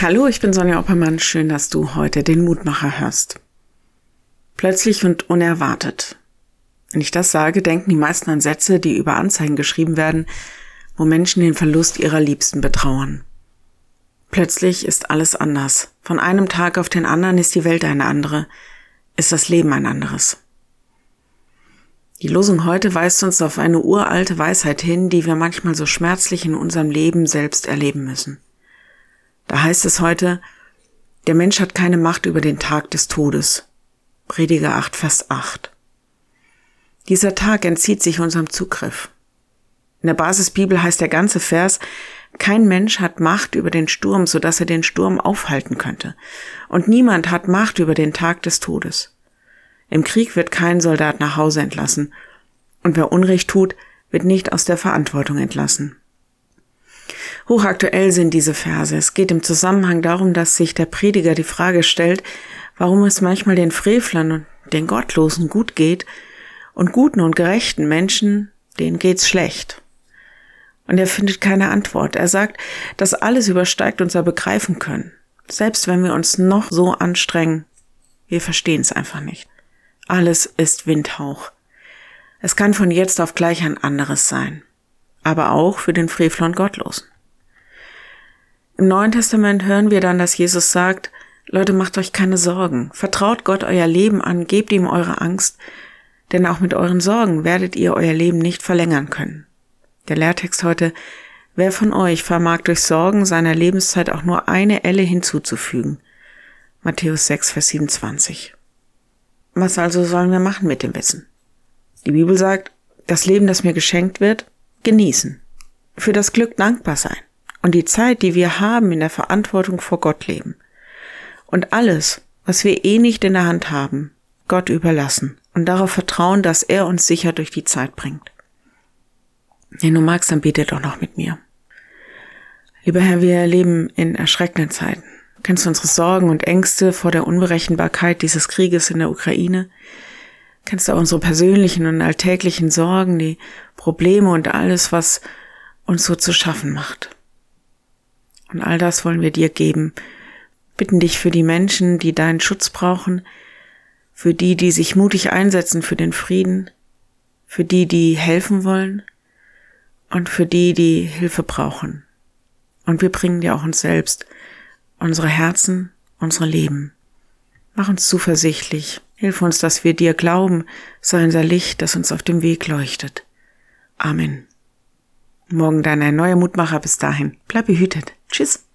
Hallo, ich bin Sonja Oppermann. Schön, dass du heute den Mutmacher hörst. Plötzlich und unerwartet. Wenn ich das sage, denken die meisten an Sätze, die über Anzeigen geschrieben werden, wo Menschen den Verlust ihrer Liebsten betrauern. Plötzlich ist alles anders. Von einem Tag auf den anderen ist die Welt eine andere, ist das Leben ein anderes. Die Losung heute weist uns auf eine uralte Weisheit hin, die wir manchmal so schmerzlich in unserem Leben selbst erleben müssen. Da heißt es heute, der Mensch hat keine Macht über den Tag des Todes. Prediger 8, Vers 8. Dieser Tag entzieht sich unserem Zugriff. In der Basisbibel heißt der ganze Vers, kein Mensch hat Macht über den Sturm, so dass er den Sturm aufhalten könnte. Und niemand hat Macht über den Tag des Todes. Im Krieg wird kein Soldat nach Hause entlassen. Und wer Unrecht tut, wird nicht aus der Verantwortung entlassen. Hochaktuell sind diese Verse. Es geht im Zusammenhang darum, dass sich der Prediger die Frage stellt, warum es manchmal den Frevlern und den Gottlosen gut geht und guten und gerechten Menschen, denen geht's schlecht. Und er findet keine Antwort. Er sagt, dass alles übersteigt unser Begreifen können. Selbst wenn wir uns noch so anstrengen, wir verstehen es einfach nicht. Alles ist Windhauch. Es kann von jetzt auf gleich ein anderes sein. Aber auch für den Frevler und Gottlosen. Im Neuen Testament hören wir dann, dass Jesus sagt, Leute, macht euch keine Sorgen. Vertraut Gott euer Leben an, gebt ihm eure Angst, denn auch mit euren Sorgen werdet ihr euer Leben nicht verlängern können. Der Lehrtext heute, wer von euch vermag durch Sorgen seiner Lebenszeit auch nur eine Elle hinzuzufügen? Matthäus 6, Vers 27. Was also sollen wir machen mit dem Wissen? Die Bibel sagt, das Leben, das mir geschenkt wird, genießen. Für das Glück dankbar sein. Und die Zeit, die wir haben, in der Verantwortung vor Gott leben. Und alles, was wir eh nicht in der Hand haben, Gott überlassen und darauf vertrauen, dass er uns sicher durch die Zeit bringt. Wenn du magst, dann bete doch noch mit mir. Lieber Herr, wir leben in erschreckenden Zeiten. Du kennst unsere Sorgen und Ängste vor der Unberechenbarkeit dieses Krieges in der Ukraine. Kennst du auch unsere persönlichen und alltäglichen Sorgen, die Probleme und alles, was uns so zu schaffen macht. Und all das wollen wir dir geben. Bitten dich für die Menschen, die deinen Schutz brauchen, für die, die sich mutig einsetzen für den Frieden, für die, die helfen wollen, und für die, die Hilfe brauchen. Und wir bringen dir auch uns selbst, unsere Herzen, unsere Leben. Mach uns zuversichtlich. Hilf uns, dass wir dir glauben, sei unser Licht, das uns auf dem Weg leuchtet. Amen. Morgen dein neuer Mutmacher. Bis dahin. Bleib behütet. Tschüss.